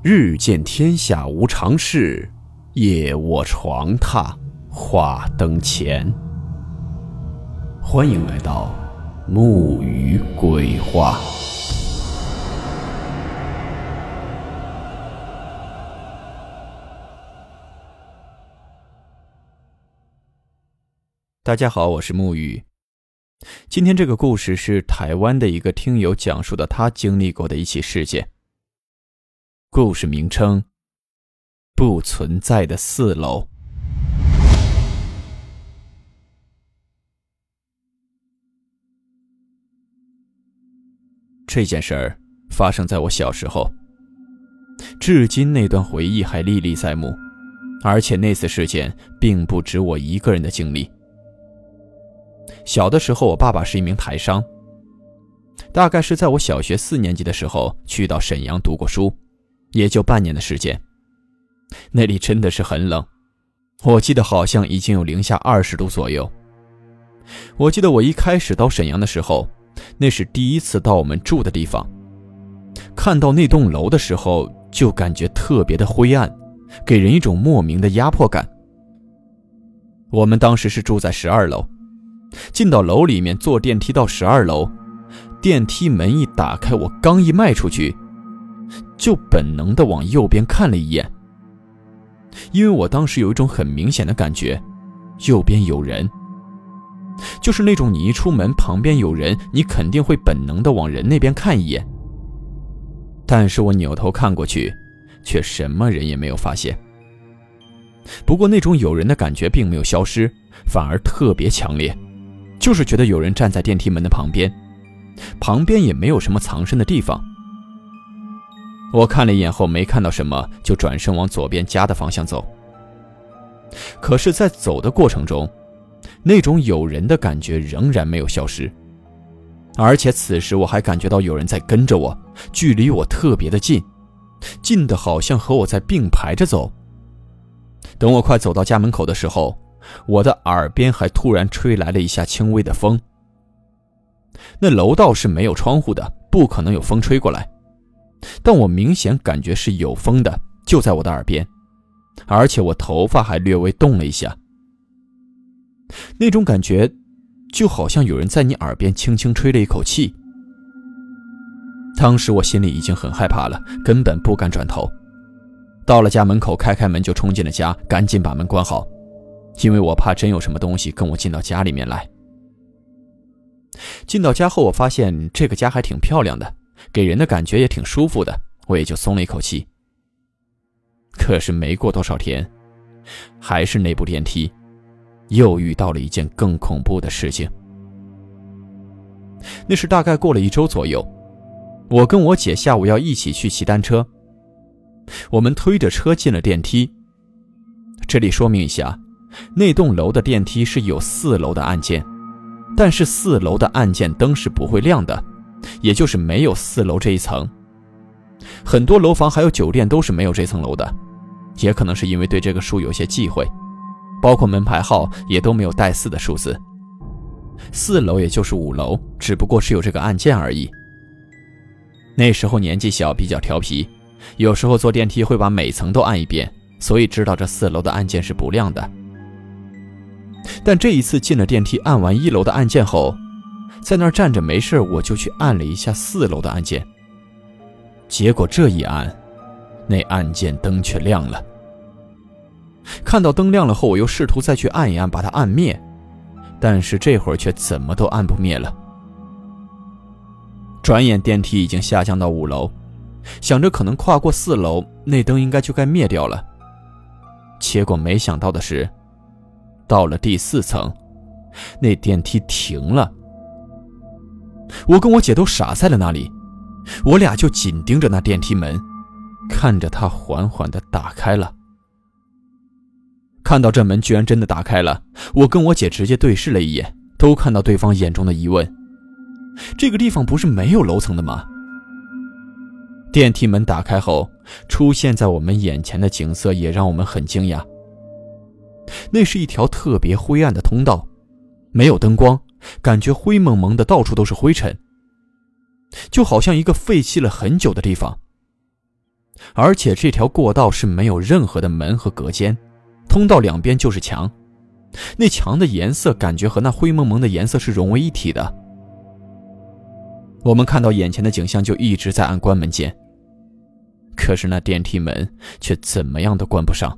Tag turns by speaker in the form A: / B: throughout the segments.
A: 日见天下无常事，夜卧床榻话灯前。欢迎来到木鱼鬼话。大家好，我是木鱼。今天这个故事是台湾的一个听友讲述的，他经历过的一起事件。故事名称：不存在的四楼。这件事儿发生在我小时候，至今那段回忆还历历在目。而且那次事件并不止我一个人的经历。小的时候，我爸爸是一名台商，大概是在我小学四年级的时候去到沈阳读过书。也就半年的时间，那里真的是很冷，我记得好像已经有零下二十度左右。我记得我一开始到沈阳的时候，那是第一次到我们住的地方，看到那栋楼的时候就感觉特别的灰暗，给人一种莫名的压迫感。我们当时是住在十二楼，进到楼里面坐电梯到十二楼，电梯门一打开，我刚一迈出去。就本能的往右边看了一眼，因为我当时有一种很明显的感觉，右边有人。就是那种你一出门旁边有人，你肯定会本能的往人那边看一眼。但是我扭头看过去，却什么人也没有发现。不过那种有人的感觉并没有消失，反而特别强烈，就是觉得有人站在电梯门的旁边，旁边也没有什么藏身的地方。我看了一眼后没看到什么，就转身往左边家的方向走。可是，在走的过程中，那种有人的感觉仍然没有消失，而且此时我还感觉到有人在跟着我，距离我特别的近，近的好像和我在并排着走。等我快走到家门口的时候，我的耳边还突然吹来了一下轻微的风。那楼道是没有窗户的，不可能有风吹过来。但我明显感觉是有风的，就在我的耳边，而且我头发还略微动了一下。那种感觉，就好像有人在你耳边轻轻吹了一口气。当时我心里已经很害怕了，根本不敢转头。到了家门口，开开门就冲进了家，赶紧把门关好，因为我怕真有什么东西跟我进到家里面来。进到家后，我发现这个家还挺漂亮的。给人的感觉也挺舒服的，我也就松了一口气。可是没过多少天，还是那部电梯，又遇到了一件更恐怖的事情。那是大概过了一周左右，我跟我姐下午要一起去骑单车，我们推着车进了电梯。这里说明一下，那栋楼的电梯是有四楼的按键，但是四楼的按键灯是不会亮的。也就是没有四楼这一层，很多楼房还有酒店都是没有这层楼的，也可能是因为对这个数有些忌讳，包括门牌号也都没有带四的数字。四楼也就是五楼，只不过是有这个按键而已。那时候年纪小，比较调皮，有时候坐电梯会把每层都按一遍，所以知道这四楼的按键是不亮的。但这一次进了电梯，按完一楼的按键后。在那儿站着没事，我就去按了一下四楼的按键。结果这一按，那按键灯却亮了。看到灯亮了后，我又试图再去按一按，把它按灭，但是这会儿却怎么都按不灭了。转眼电梯已经下降到五楼，想着可能跨过四楼，那灯应该就该灭掉了。结果没想到的是，到了第四层，那电梯停了。我跟我姐都傻在了那里，我俩就紧盯着那电梯门，看着它缓缓的打开了。看到这门居然真的打开了，我跟我姐直接对视了一眼，都看到对方眼中的疑问：这个地方不是没有楼层的吗？电梯门打开后，出现在我们眼前的景色也让我们很惊讶。那是一条特别灰暗的通道，没有灯光。感觉灰蒙蒙的，到处都是灰尘，就好像一个废弃了很久的地方。而且这条过道是没有任何的门和隔间，通道两边就是墙，那墙的颜色感觉和那灰蒙蒙的颜色是融为一体的。我们看到眼前的景象，就一直在按关门键，可是那电梯门却怎么样都关不上。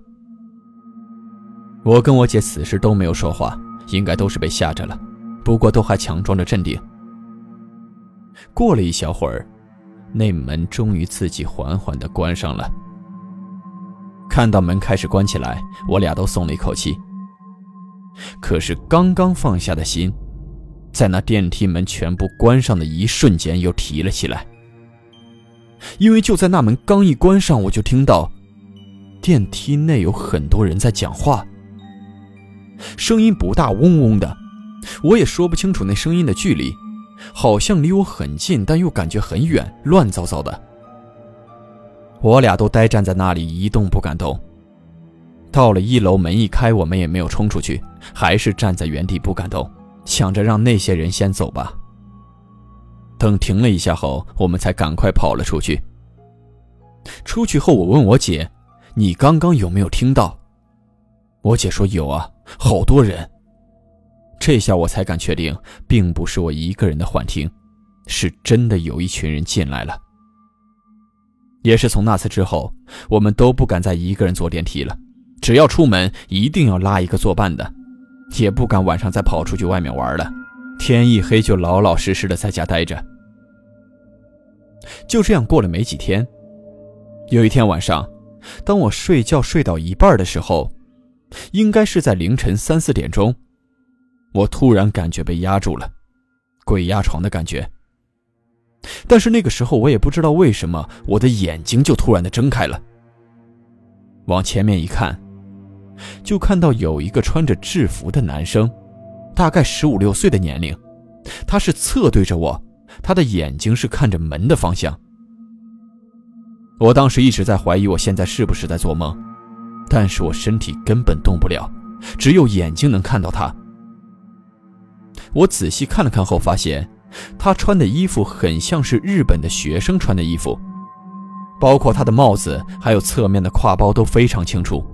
A: 我跟我姐此时都没有说话，应该都是被吓着了，不过都还强装着镇定。过了一小会儿。那门终于自己缓缓地关上了。看到门开始关起来，我俩都松了一口气。可是刚刚放下的心，在那电梯门全部关上的一瞬间又提了起来。因为就在那门刚一关上，我就听到电梯内有很多人在讲话，声音不大，嗡嗡的，我也说不清楚那声音的距离。好像离我很近，但又感觉很远，乱糟糟的。我俩都呆站在那里，一动不敢动。到了一楼，门一开，我们也没有冲出去，还是站在原地不敢动，想着让那些人先走吧。等停了一下后，我们才赶快跑了出去。出去后，我问我姐：“你刚刚有没有听到？”我姐说：“有啊，好多人。”这下我才敢确定，并不是我一个人的幻听，是真的有一群人进来了。也是从那次之后，我们都不敢再一个人坐电梯了，只要出门一定要拉一个作伴的，也不敢晚上再跑出去外面玩了。天一黑就老老实实的在家待着。就这样过了没几天，有一天晚上，当我睡觉睡到一半的时候，应该是在凌晨三四点钟。我突然感觉被压住了，鬼压床的感觉。但是那个时候我也不知道为什么，我的眼睛就突然的睁开了。往前面一看，就看到有一个穿着制服的男生，大概十五六岁的年龄，他是侧对着我，他的眼睛是看着门的方向。我当时一直在怀疑我现在是不是在做梦，但是我身体根本动不了，只有眼睛能看到他。我仔细看了看后，发现他穿的衣服很像是日本的学生穿的衣服，包括他的帽子，还有侧面的挎包都非常清楚。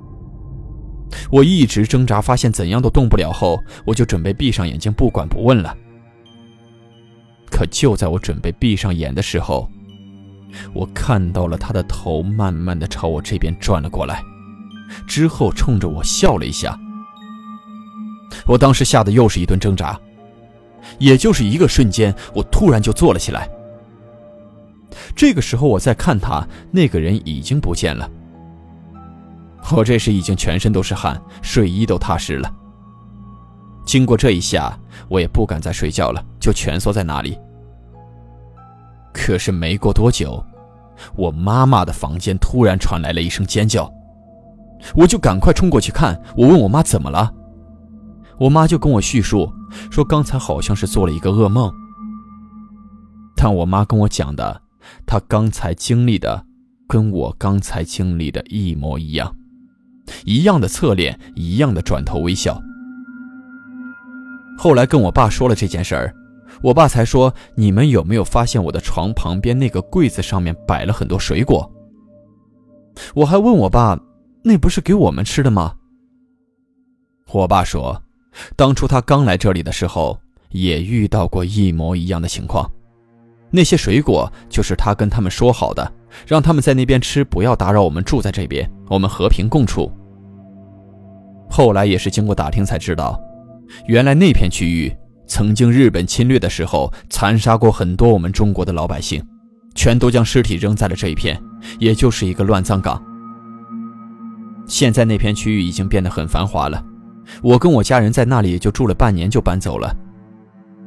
A: 我一直挣扎，发现怎样都动不了后，我就准备闭上眼睛，不管不问了。可就在我准备闭上眼的时候，我看到了他的头慢慢的朝我这边转了过来，之后冲着我笑了一下。我当时吓得又是一顿挣扎。也就是一个瞬间，我突然就坐了起来。这个时候我再看他，那个人已经不见了。我这时已经全身都是汗，睡衣都踏湿了。经过这一下，我也不敢再睡觉了，就蜷缩在那里。可是没过多久，我妈妈的房间突然传来了一声尖叫，我就赶快冲过去看。我问我妈怎么了。我妈就跟我叙述说，刚才好像是做了一个噩梦。但我妈跟我讲的，她刚才经历的，跟我刚才经历的一模一样，一样的侧脸，一样的转头微笑。后来跟我爸说了这件事儿，我爸才说：“你们有没有发现我的床旁边那个柜子上面摆了很多水果？”我还问我爸：“那不是给我们吃的吗？”我爸说。当初他刚来这里的时候，也遇到过一模一样的情况。那些水果就是他跟他们说好的，让他们在那边吃，不要打扰我们住在这边，我们和平共处。后来也是经过打听才知道，原来那片区域曾经日本侵略的时候，残杀过很多我们中国的老百姓，全都将尸体扔在了这一片，也就是一个乱葬岗。现在那片区域已经变得很繁华了。我跟我家人在那里就住了半年，就搬走了，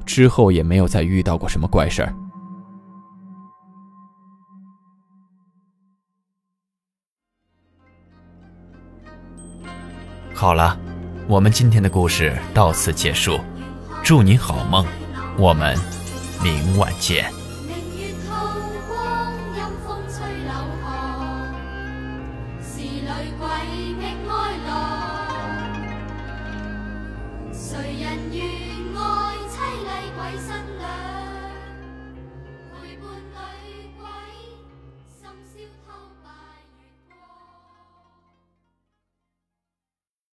A: 之后也没有再遇到过什么怪事儿。好了，我们今天的故事到此结束，祝您好梦，我们明晚见。